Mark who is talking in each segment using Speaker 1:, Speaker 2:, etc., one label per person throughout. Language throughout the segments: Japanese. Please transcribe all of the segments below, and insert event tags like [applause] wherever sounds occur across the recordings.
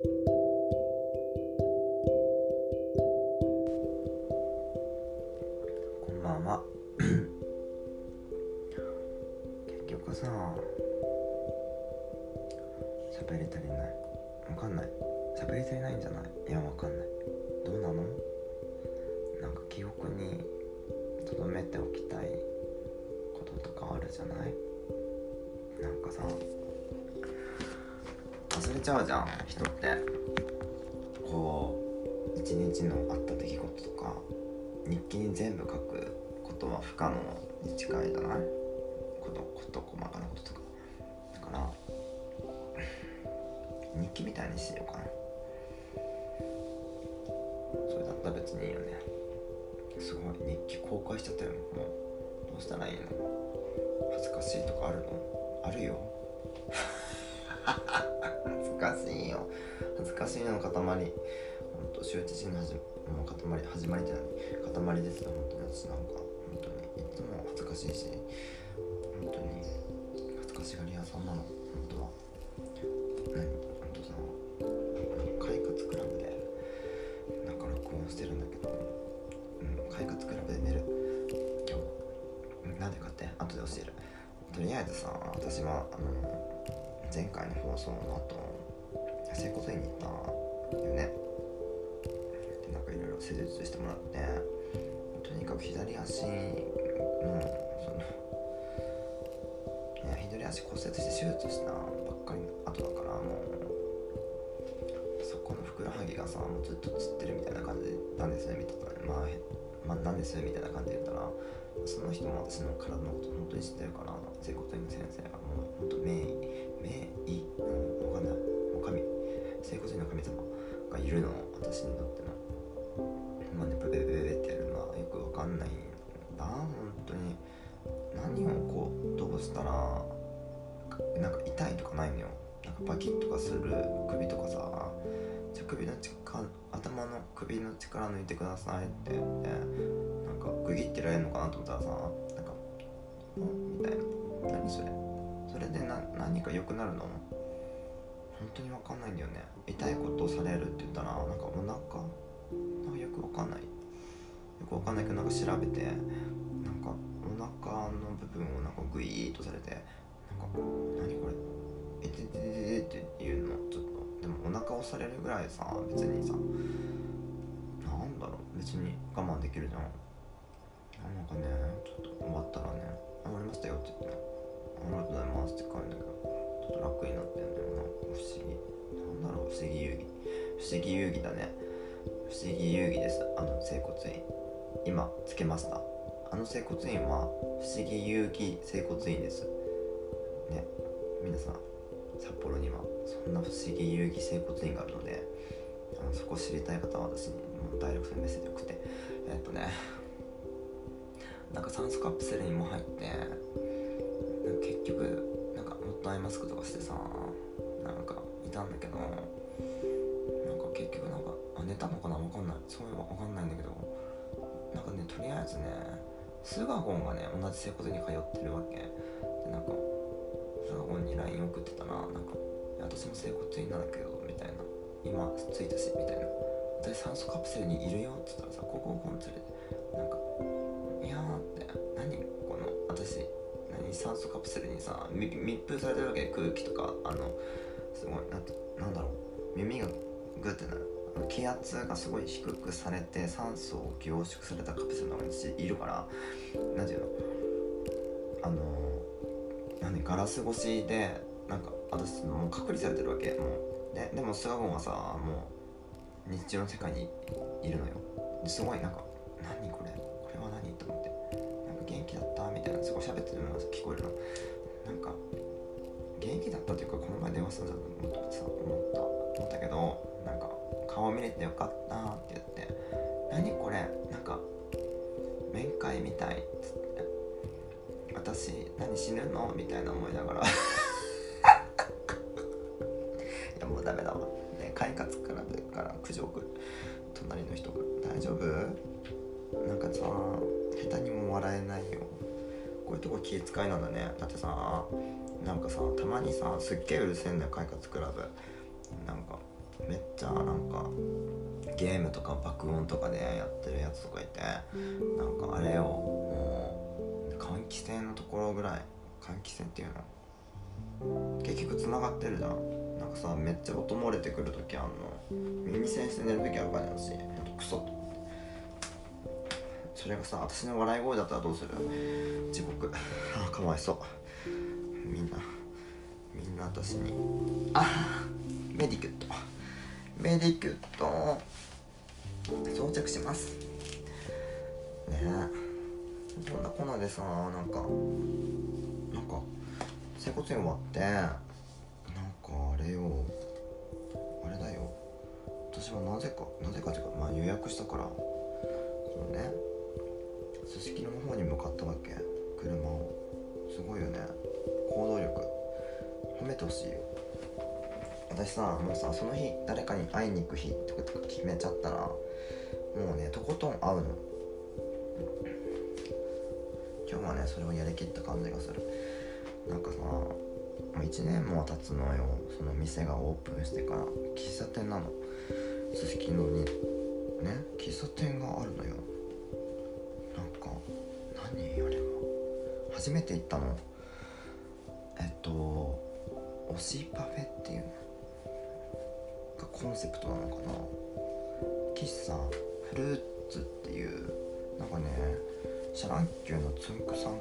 Speaker 1: こんばんは。結局さ喋り足りない。わかんない。喋り足りないんじゃない？いやわかんない。どうなの？なんか記憶に留めておきたいこととかあるじゃない？なんかさ忘れちゃうじゃん人って。日のあった出来事とか日記に全部書くことは不可能に近いじゃな。いことこと細かなこととか。だから日記みたいにしようかな。それだったら別にいいよね。すごい日記公開しちゃったよ。もうどうしたらいいの？恥ずかしいとかあるの？あるよ。[laughs] 恥ずかしいよ。恥ずかしいの塊。と羞恥心の始もう塊始まりじゃない塊ですよ本当に私なんか本当にいつも恥ずかしいし本当に恥ずかしがり屋さんなの本当は何本当さ快活クラブでなんか録音してるんだけどうん快活クラブで寝る今日なんでかって後で教えるとりあえずさ私はあの前回の放送の後整骨院に行ったよねでなんかいろいろ施術してもらってとにかく左足のそのいや左足骨折して手術したばっかりの後だからもうそこのふくらはぎがさもうずっとつってるみたいな感じなんですねみたいなまあ、まあ、なんですみたいな感じで言ったらその人も私の体のこと本当に知ってるから整骨院の先生がもう本当名医する首とかさ。じゃ首の力頭の首の力抜いてくださいって。言ってなんかグギってられるのかなと思ったらさなんか「ん?」みたいな。何それ。それでな何か良くなるの？本当に分かんないんだよね。痛いことをされるって言ったらなんかお腹なんかよく分かんない。よく分かんないけどなんか調べてなんかお腹の部分をなんかグイーッとされてなんか何これ？えててててっていうのちょっとでもお腹押されるぐらいさ別にさなんだろう別に我慢できるじゃん。なんかねちょっと終わったらね「終わりましたよ」って言って「ありがとうございます」って帰るんだけどちょっと楽になってんだよな。不思議。なんだろう不思議遊戯。不思議遊戯だね。不思議遊戯です。あの整骨院。今つけました。あの整骨院は不思議遊戯整骨院です。ね。皆さん札幌にはそんな不思議遊戯整骨院があるのであのそこ知りたい方は私にもうダイレクトでメッセージ送って。えっとねなんか酸素カプセルにも入って結局なんかもっとアイマスクとかしてさなんかいたんだけどなんか結局なんかあ寝たのかな？わかんない。そういうのわかんないんだけどなんかねとりあえずねスガゴンがね同じ整骨院に通ってるわけ。なんか「私も整骨院なんだけど」みたいな「今着いたし」みたいな「私酸素カプセルにいるよ」って言ったらさここをこん連れてなんか「いやー」って何この私何酸素カプセルにさ密封されてるわけ空気とかあのすごいななんだろう。耳がグッてなる。気圧がすごい低くされて酸素を凝縮されたカプセルの中にいるから何ていうの？あの何ガラス越しでなんか私もう隔離されてるわけ。もうででもスガゴンはさもう日常の世界にいるのよ。すごいなんか何これ？これは何？と思って。なんか元気だった？みたいなすごい喋ってるのが聞こえるの。なんか元気だったというかこの前電話したんだと思ってさ思った。思ったけどなんか顔見れてよかったって言って。何これ？なんか面会みたいっつって。私何死ぬの？みたいな思いながら。活クラブから苦情来る隣の人が「大丈夫?」なんかさ下手にも笑えないよ。こういうとこ気遣いなんだね。だってさなんかさたまにさすっげえうるせえんだよ快活クラブ。なんかめっちゃなんかゲームとか爆音とかでやってるやつとかいて。なんかあれをもう換気扇のところぐらい。換気扇っていうの。結局つながってるじゃん。なんかさめっちゃ音漏れてくる時あんの。耳栓して寝る時あるからだしクソ。とそれがさ私の笑い声だったらどうする？地獄。あかわいそう。みんな。みんな私に。あメディキュット。メディキュット。装着します。ね。えそんなこんなでさなんかなんか整骨院終わってれよあれだよ。私はなぜかなぜかっていうかまあ予約したから。そのね。すすきのの方に向かったわけ。車を。すごいよね。行動力。褒めてほしいよ。私さもうさその日誰かに会いに行く日とか決めちゃったらもうねとことん会うの。今日はねそれをやりきった感じがする。なんかさもう1年も経つのよ。その店がオープンしてから。喫茶店なの。すすきのに。ね？喫茶店があるのよ。なんか何あれは初めて行ったの。えっと推しパフェっていうの。がコンセプトなのかな。喫茶フルーツっていう。なんかねシャ乱Q のつんくさん。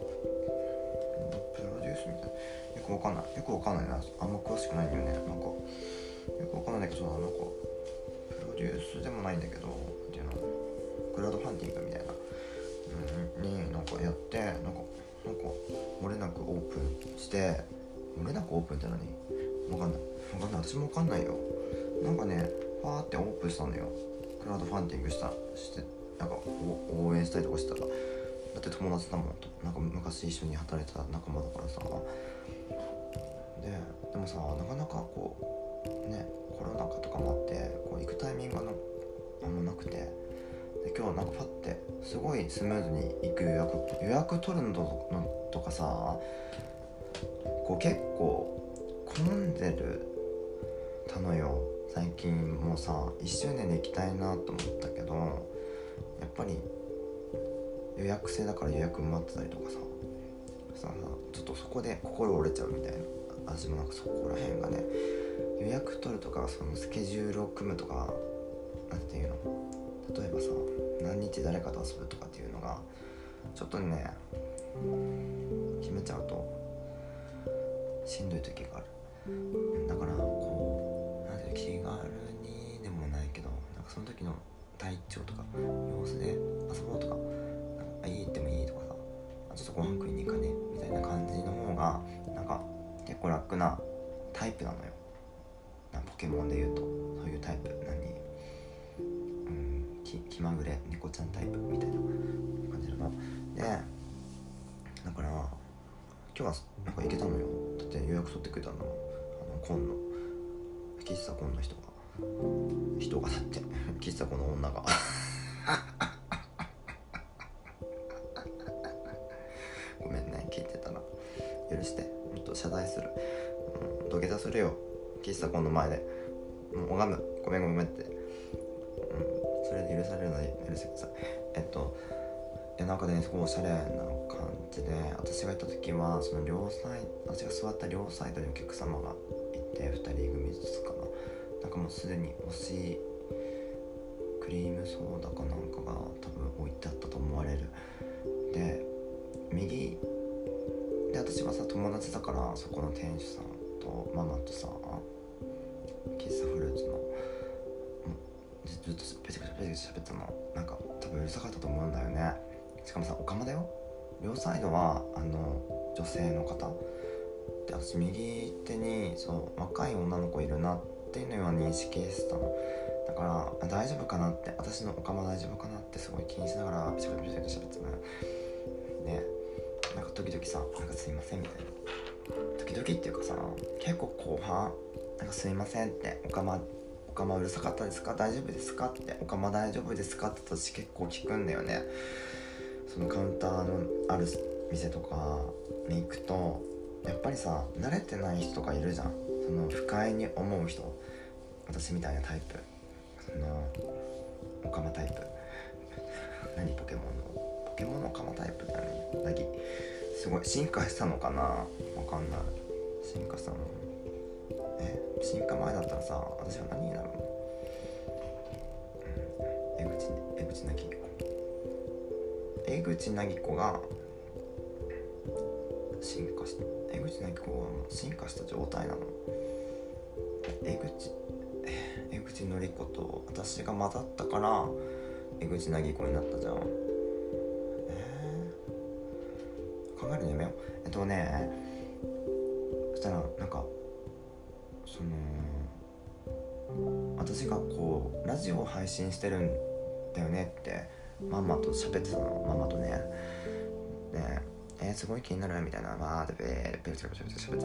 Speaker 1: プロデュースみたいな。よくわかんない。よくわかんないな。あんま詳しくないんだよね。なんか。よくわかんないけどなんかプロデュースでもないんだけどっていうの？クラウドファンディングみたいな、うん、になんかやってなんかなんか漏れなくオープンして漏れなくオープンって何？わかんない。わかんない。私もわかんないよ。なんかねファーってオープンしたのよ。クラウドファンディングしたしてなんか応援したりとかしてたら。だって友達だもんとなんか昔一緒に働いてた仲間だからさ。ででもさなかなかこうねコロナ禍とかもあってこう行くタイミングがあんまなくて。で今日なんかパッてすごいスムーズに行く予約予約取るのとかさこう結構混んでるたのよ。最近もうさ1周年で行きたいなと思ったけどやっぱり予約制だから予約埋まってたりとかさ。さちょっとそこで心折れちゃうみたいな。私もなんかそこら辺がね。予約取るとかそのスケジュールを組むとかなんていうの？例えばさ何日誰かと遊ぶとかっていうのがちょっとね決めちゃうとしんどい時がある。だからこうなんていうの気軽にでもないけどなんかその時の体調とか様子でご飯食いに行かねみたいな感じの方がなんか結構楽なタイプなのよ。ポケモンで言うと。そういうタイプ。何？うん気まぐれ。猫ちゃんタイプ。みたいな感じだなでだから今日はなんか行けたのよ。だって予約取ってくれたの。あの紺の喫茶紺の人が。人がだって。[laughs] 喫茶紺の女が。喫茶紺の前でもう拝むごめんごめんって、うん、それで許されるので許してくださいえっといやなんかねすごいおしゃれな感じで私が行った時はその両サイ私が座った両サイドにお客様がいて2人組ずつかななんかもうすでに推しいクリームソーダかなんかが多分置いてあったと思われるで右で私はさ友達だからそこの店主さんとママとさずっとペチャペチャペチ喋ったの。なんか多分うるさかったと思うんだよね。しかもさおかまだよ。両サイドはあの女性の方。で私右手にそう若い女の子いるなっていうのは認識してた。のだから大丈夫かなって私のおかま大丈夫かなってすごい気にしながらペチャペチャペチペチ喋ってたのでなんか時々さ「なんかすいません」みたいな時々っていうかさ結構後半「なんかすいません」って「おかまおかまうるさかったですか？大丈夫ですか?」って「おかま大丈夫ですか?」って私結構聞くんだよね。そのカウンターのある店とかに行くとやっぱりさ慣れてない人とかいるじゃん。その不快に思う人。私みたいなタイプ。そのオカマタイプ。何？ポケモンの。ポケモンのオカマタイプだねなぎすごい進化したのかな？わかんない。進化したの。進化前だったらさ私は何になるの？江口江口なぎ子江口なぎ子が進化し江口なぎ子はもう進化した状態なの。江口江口のり子と私が混ざったから江口なぎ子になったじゃん。えー、考えるのやめよう。えっとねそしたらなんかジオを配信してるんだよねってママと喋ってたの。ママとね。でえー、すごい気になるみたいな。わーってベーベーベーベーベー喋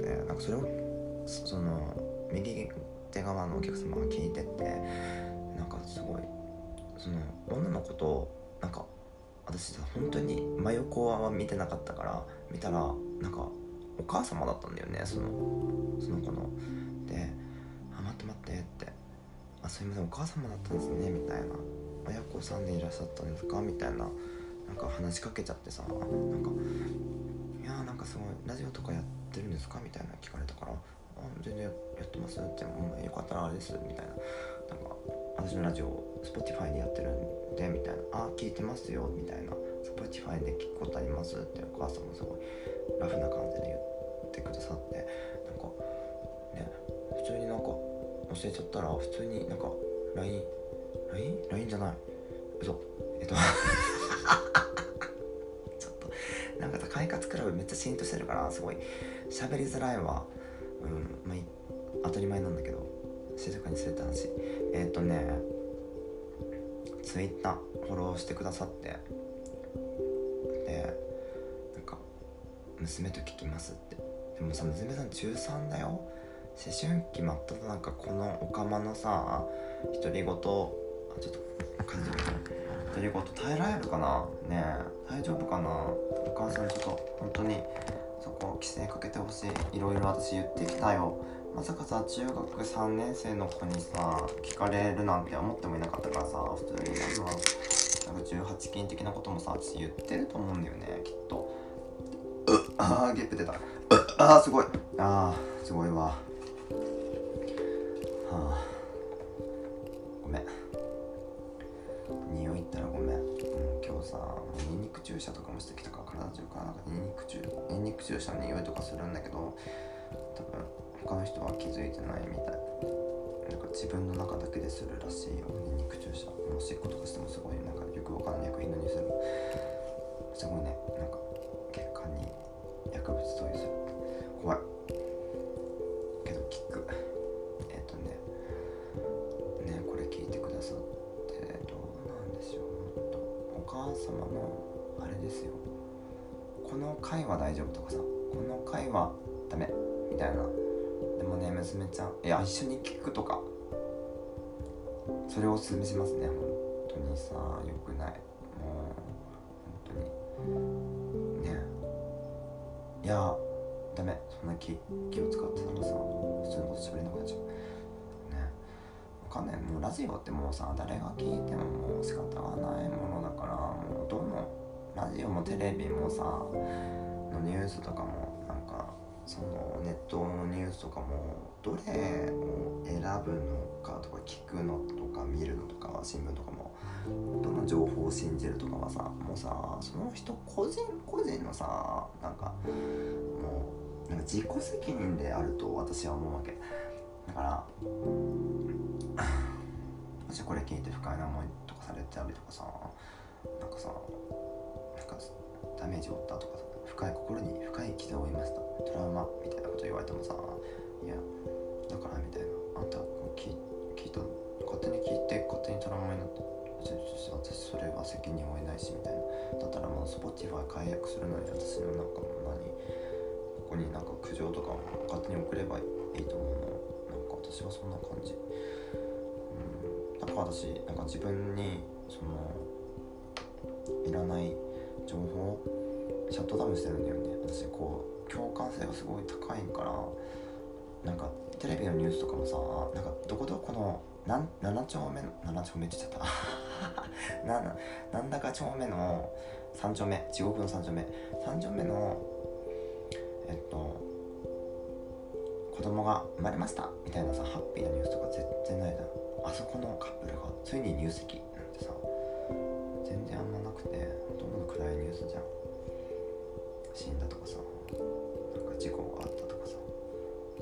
Speaker 1: ってなんかそれをその右手側のお客様が聞いててなんかすごいその女の子となんか私さ本当に真横は見てなかったから見たらなんかお母様だったんだよねそのその子の。で「あ待って待って」って「あすいませんお母様だったんですね」みたいな「親子さんでいらっしゃったんですか?」みたいななんか話しかけちゃってさ。なんか「いやーなんかすごいラジオとかやってるんですか?」みたいな聞かれたから「あ全然やってます」っても「う、よかったらあれです」みたいな。なんか私のラジオ Spotify でやってるんでみたいな「あ聞いてますよ」みたいな「Spotify で聞くことあります」って。お母さんもすごいラフな感じで言ってくださって。なんかね普通になんか教えちゃったら普通になんか LINE?LINE?LINE じゃない。嘘。えっと [laughs] ちょっとなんかさ快活クラブめっちゃシーンとしてるからすごい。喋りづらいわ。うんまあ当たり前なんだけど静かにするって話。えっ、とねツイッターフォローしてくださって。でなんか娘と聞きますって。でもさ娘さん中3だよ。思春期真っ只中このおかまのさ独り言あちょっと感じる。独り言耐えられるかな？ねえ。大丈夫かな？お母さんちょっと本当にそこ規制かけてほしい。いろいろ私言ってきたよ。まさかさ中学3年生の子にさ聞かれるなんて思ってもいなかったからさ普通になんか18禁的なこともさ私言ってると思うんだよねきっと。うっあーゲップ出た。うっあーすごい。あーすごいわ。はあ。ごめん。匂いったらごめん、うん、今日さニンニク注射とかもしてきたから体中からなんかニンニク注ニンニク注射の匂いとかするんだけど多分他の人は気づいてないみたい。なんか自分の中だけでするらしいよ。ニンニク注射おしっことかしてもすごいなんかよくわかんない薬品の匂いする。すごいね。なんか血管に薬物投与する。怖い。ですよ。この回は大丈夫とかさこの回はダメみたいな。でもね娘ちゃんいや一緒に聞くとか。それをおすすめしますね本当にさよくない。もう本当に。ね。いやダメ。そんな気気を使ってたらさ普通のこと喋れなくなっちゃ。うね。わかんない。もうラジオってもうさ誰が聞いてももう仕方がないものだからもうどのラジオもテレビもさのニュースとかもなんかそのネットのニュースとかもどれを選ぶのかとか聞くのとか見るのとか新聞とかもどの情報を信じるとかはさもうさその人個人個人のさなんかもうなんか自己責任であると私は思うわけ。だから [laughs] もしこれ聞いて不快な思いとかされたりとかさなんかさかダメージを負ったとかさ深い心に深い傷を負いました。トラウマみたいなこと言われてもさいやだからみたいな。あんた聞聞いた勝手に聞いて勝手にトラウマになって私それは責任負えないしみたいな。だったらもう Spotify 解約するのに私のなんかも。う何？ここになんか苦情とかも勝手に送ればいいと思うの。なんか私はそんな感じ。うん。だか私なんか自分にそのいらない情報シャットダウンしてるんだよね。私こう共感性がすごい高いからなんかテレビのニュースとかもさなんかどこどこのなん7丁目の7丁目って言っちゃった。[laughs] ななんだか丁目の3丁目地獄の3丁目。3丁目のえっと子供が生まれました。みたいなさハッピーなニュースとか全然ないじゃん。あそこのカップルがついに入籍なんてさ全然あんまなくて。ほとんど暗いニュースじゃん。死んだとかさ。なんか事故があったとかさ。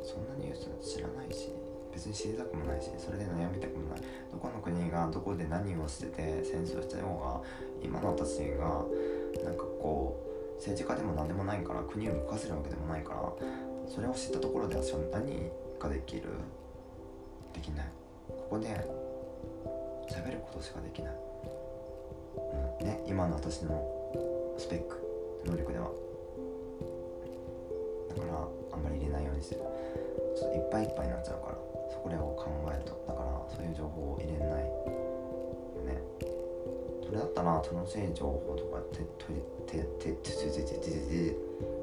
Speaker 1: そんなニュース知らないし。別に知りたくもないしそれで悩みたくもない。どこの国がどこで何をしてて戦争したようが今の私がなんかこう政治家でも何でもないから国を動かせるわけでもないからそれを知ったところで私は何ができる？できない。ここで喋ることしかできない、うん、ね今の私のスペック能力では。だからあんまり入れないようにしてる。ちょっといっぱいいっぱいになっちゃうからそこでを考えると。だからそういう情報を入れないよね。それだったら楽しい情報とかてとててててててててて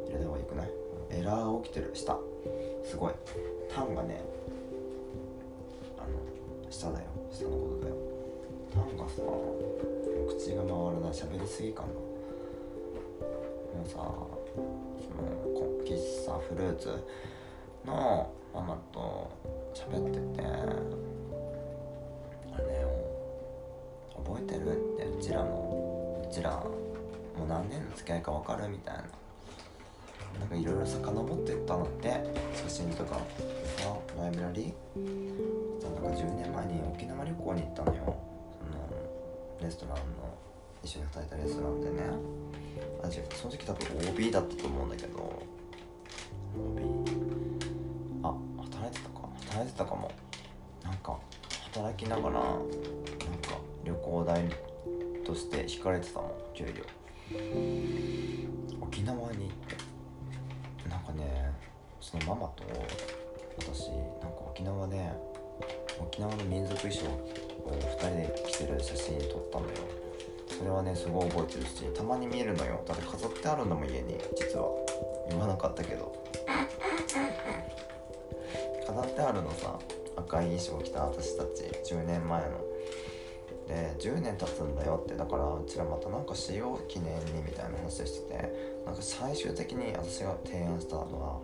Speaker 1: 入れた方がいいくない？エラー起きてる。下。すごい。タンがねあの下だよ。下のことだよ。タンがさ口が回らない。喋りすぎかなもさその喫茶フルーツのママと喋っててあれよ覚えてるってうちらのうちらもう何年の付き合いか分かるみたいな。なんかいろいろ遡ってったのって写真とかさライブラリーなんか10年前に沖縄旅行に行ったのよ。そのレストランの一緒に働いたレストランでね。あその時多分 OB だったと思うんだけど。OB あ働いてたか。働いてたかも。なんか働きながらなんか旅行代として引かれてたもん。給料沖縄に行って。なんかねそのママと私なんか沖縄で沖縄の民族衣装を2人で着てる写真撮ったのよ。それはねすごい覚えてるしたまに見えるのよ。だって飾ってあるんだも家に。実は。言わなかったけど。飾ってあるのさ。赤い衣装着た私たち。10年前の。で10年経つんだよって。だからうちらまたなんかしよう記念にみたいな話してて。なんか最終的に私が提案したのは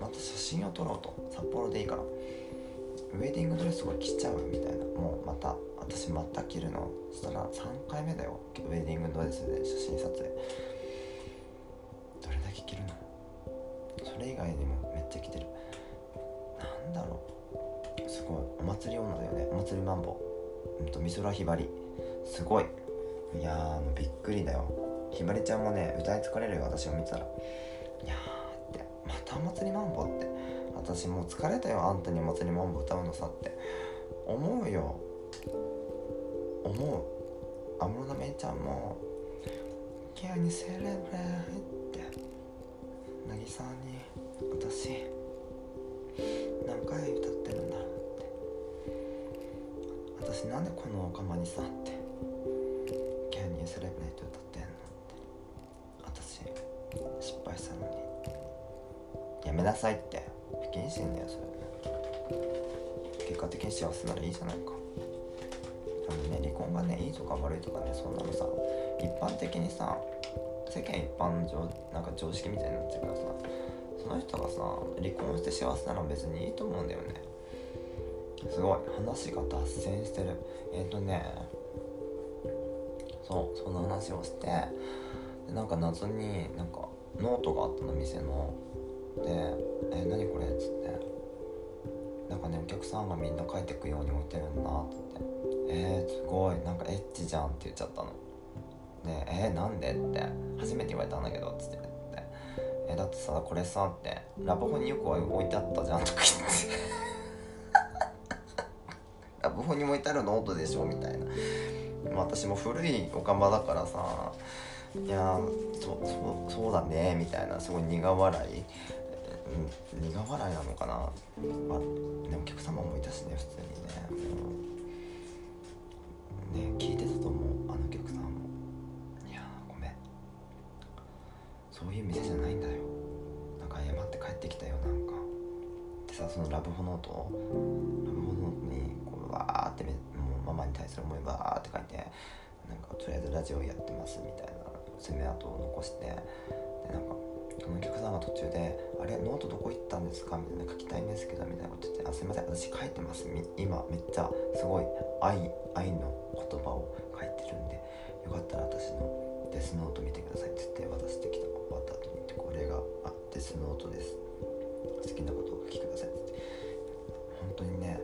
Speaker 1: また写真を撮ろうと。札幌でいいから。ウェディングドレスを着ちゃうみたいな。もうまた私また着るのそしたら3回目だよ。ウェディングドレスで写真撮影。どれだけ着るの？それ以外にもめっちゃ着てる。なんだろう。すごい。お祭り女だよね。お祭りマンボ。うんと美空ひばり。すごい。いやーびっくりだよ。ひばりちゃんもね歌い疲れるよ私を見たら。いやーって。またお祭りマンボって。私もう疲れたよあんたにお祭りマンボ歌うのさって。思うよ。思う。安室奈美ちゃんも「急にセレブレイ」って。渚に私何回歌ってるんだって。私なんでこのお釜にさって「キャニーセレブレイト歌ってんの?」って私失敗したのに。やめなさいって。不謹慎だよそれ。結果的に幸せならいいじゃないか。あのね離婚がねいいとか悪いとかねそんなのさ一般的にさ世間一般の常なんか常識みたいになっちゃうからさその人がさ離婚して幸せなら別にいいと思うんだよね。すごい。話が脱線してる。えっ、ー、とねそうその話をしてでなんか謎になんかノートがあったの店の。で「え何これ?」っつって。なんかねお客さんがみんな帰ってくように置いてるんだって「えー、すごい。なんかエッチじゃん」って言っちゃったの。で「えー、なんで?」って。初めて言われたんだけどっつって。って「えだってさこれさ」って「ラブホによく置いてあったじゃん」とか言って。[laughs] ラブホに置いてあるノートでしょみたいな。私も古いおかまだからさいやそそそうだねみたいな。すごい苦笑い。苦笑いなのかな、まあ、ね、お客様もいたしね普通にね。ね聞いてたと思うあのお客さんも。いやごめん。そういう店じゃないんだよ。なんか謝って帰ってきたよなんか。でさそのラブホノートラブホノートにこうわーってもうママに対する思いバーって書いてなんかとりあえずラジオやってますみたいな爪痕を残してでなんかお客さんが途中で「あれノートどこ行ったんですか?」みたいな「書きたいんですけど」みたいなこと言って「あすいません私書いてます。今めっちゃすごい愛愛の言葉を書いてるんでよかったら私のデスノート見てください」って言って渡してきた終わった後に「これがあデスノートです。好きなことを書きください」って言って。本当にね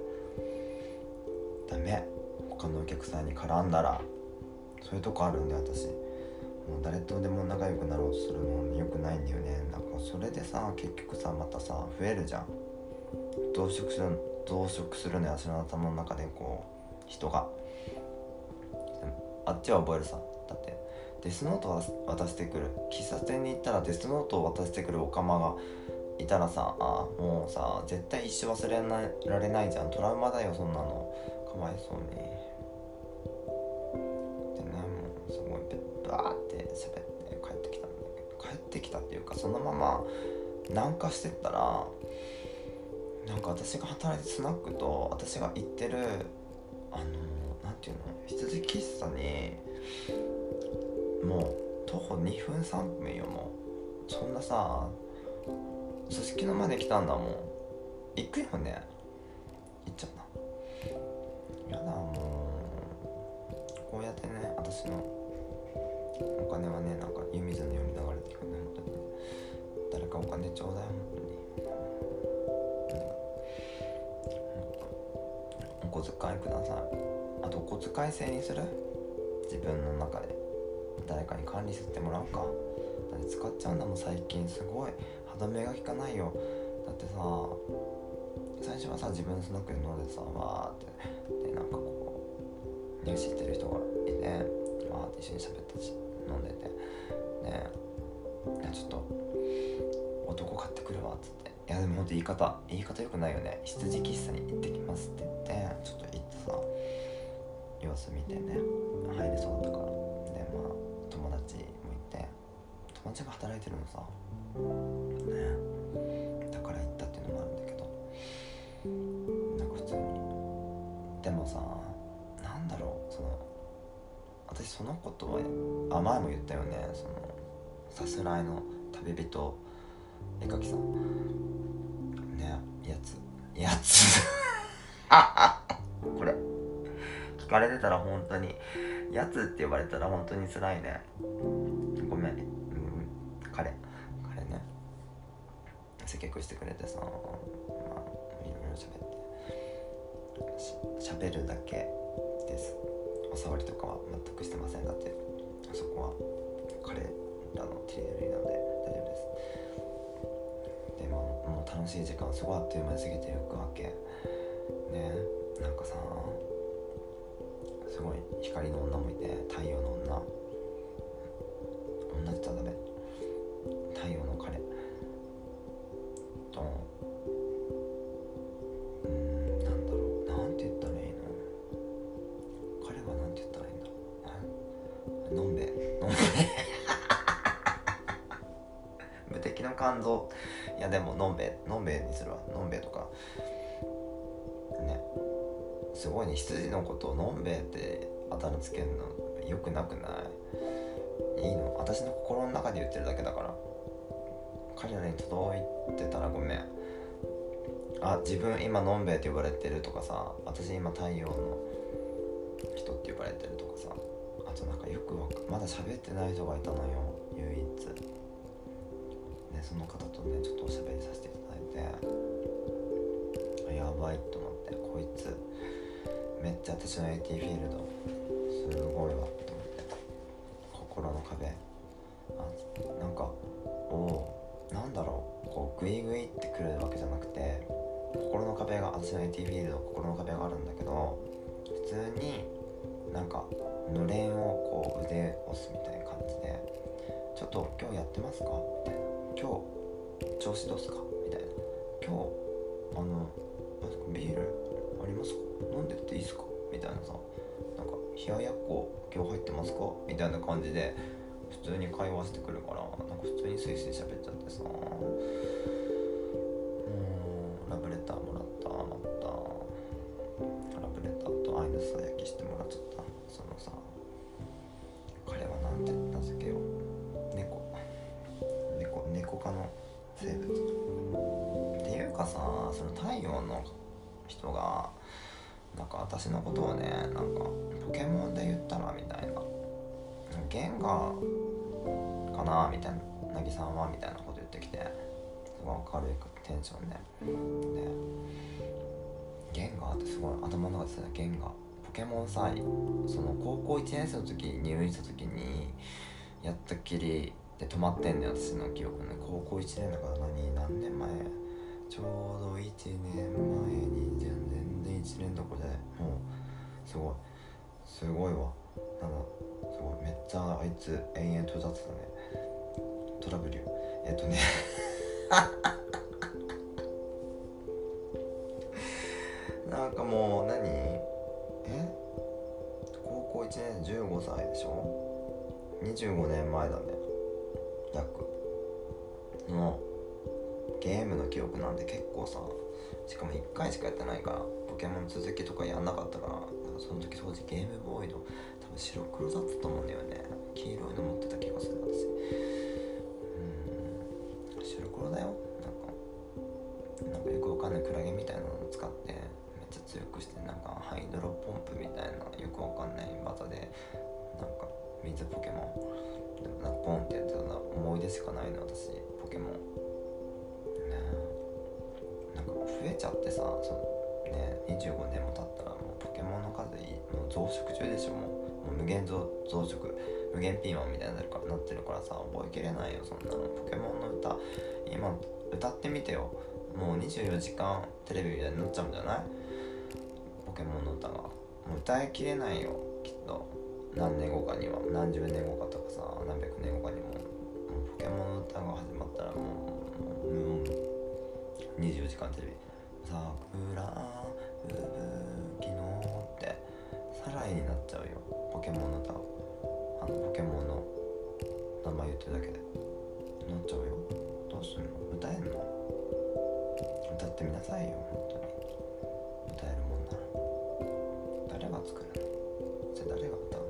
Speaker 1: ダメ。他のお客さんに絡んだらそういうとこあるんで私。もう誰とでも仲良くなろうとするのよくないんだよね。なんかそれでさ結局さまたさ増えるじゃん。増殖する増殖するのよ。私の頭の中でこう人が。あっちは覚えるさ。だってデスノート渡してくる。喫茶店に行ったらデスノートを渡してくるおかまがいたらさあもうさ絶対一生忘れられないじゃん。トラウマだよそんなの。かわいそうに。ごいバーって喋って帰ってきたんだけど帰ってきたっていうかそのまま南下してったらなんか私が働いてスナックと私が行ってるあの何ていうの羊喫茶にもう徒歩2分3分よもうそんなさすすきのまで来たんだもん。行くよね。行っちゃった。やだもうこうやってね私のお金はねなんか湯水のように流れていくね本当に誰かお金ちょうだい。本当に、お小遣いください。あとお小遣い制にする？自分の中で。誰かに管理してもらうか。だって使っちゃうんだもん最近。すごい。歯止めが効かないよ。だってさ最初はさ自分のスナックで飲んでさわーって。でなんかこう入試してる人が一緒に喋ったし飲んでてでちょっと男買ってくるわっつって。いやでもほんと言い方言い方よくないよね。羊喫茶に行ってきますって言ってちょっと行ってさ様子見てね。入れそうだったから。でまあ友達も行って。友達が働いてるのさ。そのことはあ前も言ったよね。そのさすらいの旅人絵描きさん。ねやつ。やつ。[laughs] これ。聞かれてたら本当にやつって呼ばれたら本当に辛いね。ごめん、うん、彼。彼ね。接客してくれてさまあいろいろ喋って。しゃべるだけです。触りとかは全くしてません。だってそこは彼らのテリトリーなので大丈夫です。でももう楽しい時間すごいあっという間に過ぎていくわけ。ねなんかさすごい光の女もいて太陽の女。女じゃダメ。するわのんべえとか。ね。すごいね羊のことをのんべえってあだ名つけるのよくなくない？いいの？私の心の中で言ってるだけだから。彼らに届いてたらごめん。あ自分今のんべえって呼ばれてるとかさ。私今太陽の人って呼ばれてるとかさ。あとなんかよくわかまだ喋ってない人がいたのよ唯一。でその方とねちょっとおしゃべりさせていただいてやばいと思ってこいつめっちゃ私の AT フィールドすごいわと思って心の壁あなんかおおなんだろうこうグイグイってくるわけじゃなくて心の壁が私の AT フィールド心の壁があるんだけど普通になんかのれんをこう腕押すみたいな感じで「ちょっと今日やってますか?」みたいな「今日調子どうすか?」「今日あのビールありますか？飲んでっていいですか?」みたいなさなんか「冷ややっこ今日入ってますか?」みたいな感じで普通に会話してくるからなんか普通にスイスイ喋っちゃってさすごい明るいテンションで。でゲンガーってすごい頭の中でゲンガーポケモンさその高校1年生の時入院した時にやったっきりで止まってんね私の記憶ね高校1年だから何何年前？ちょうど1年前に全然1年どころでもうすごい。すごいわ。なんだすごい。めっちゃあいつ延々と歌ってたね。トラブル。えっとね。[laughs] なんかもう何？え？高校1年15歳でしょ？25年前だね。約。のゲームの記憶なんで結構さしかも1回しかやってないからポケモン続きとかやんなかったからその時当時ゲームボーイの多分白黒だったと思うんだよね。黄色いの持ってた気がする私。強くしてなんかハイドロポンプみたいなよくわかんない技でなんか水ポケモン。でもなんかポンってやってたな思い出しかないの私ポケモン。ねなんか増えちゃってさそのね25年も経ったらもうポケモンの数いもう増殖中でしょ。もうもう無限増増殖。無限ピーマンみたいになるからなってるからさ覚えきれないよそんなの。ポケモンの歌今歌ってみてよ。もう24時間テレビみたいになっちゃうんじゃない？ケモンの歌が歌いきれないよ。きっと。何年後かには。何十年後かとかさ。何百年後かにも。ポケモンの歌が始まったらもうもう24時間テレビ「桜吹雪の」って。サライになっちゃうよ。ポケモンの歌。あのポケモンの名前言ってるだけで。なっちゃうよ。どうすんの？歌えんの？歌ってみなさいよ本当に。が作るじゃあ誰が歌うの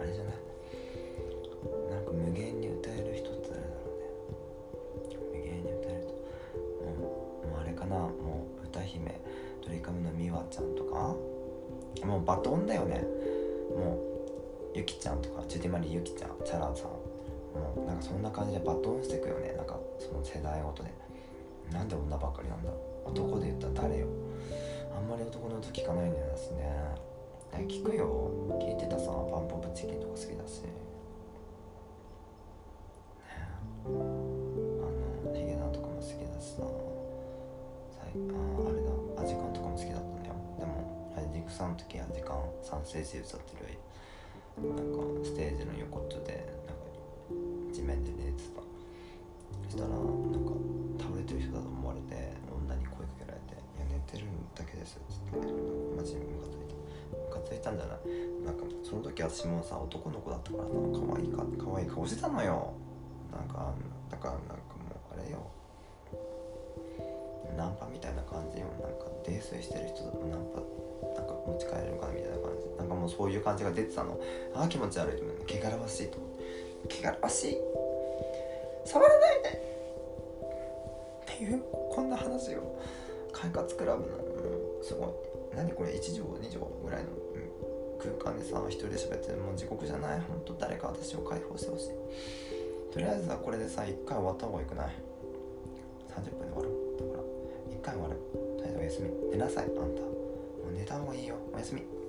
Speaker 1: あれじゃないなんか無限に歌える人って誰だろうね無限に歌える人もうもうあれかなもう歌姫ドリカムの美和ちゃんとかもうバトンだよねもうゆきちゃんとかジュディマリゆきちゃんチャラさんもうなんかそんな感じでバトンしていくよねなんかその世代ごとでなんで女ばっかりなんだ男で言ったら誰よあんまり男の音聞かないんだよ私ね聞くよ。聞いてたさパンポンプチキンとか好きだし。ね。あのヒゲダンとかも好きだしさ。ああれだ。アジカンとかも好きだったんだよ。でもあれジクさんの時アジカン3ステージ歌ってるなんかステージの横っちょでなんか地面で寝てた。そしたらなんか倒れてる人だと思われて女に声かけられて「いや寝てるだけです」っつって。マジでムカついたんじゃな。なんかその時私もさ男の子だったからさ可愛いか可愛い顔してたのよ。なんかだからなんかもうあれよ。ナンパみたいな感じよ。なんか泥酔してる人だとナンパなんか持ち帰れるかなみたいな感じ。なんかもうそういう感じが出てたの。ああ気持ち悪いと思う汚らわしいと思って汚らわしい。触らないで。っていうこんな話を快活クラブのすごい。何これ？1畳2畳ぐらいの空間でさ一人で喋ってもう地獄じゃない。本当誰か私を解放してほしい。とりあえずはこれでさ一回終わった方がよくない？30分で終わる。だから一回終わる。とりあえずおやすみ。寝なさいあんた。もう寝た方がいいよ。おやすみ。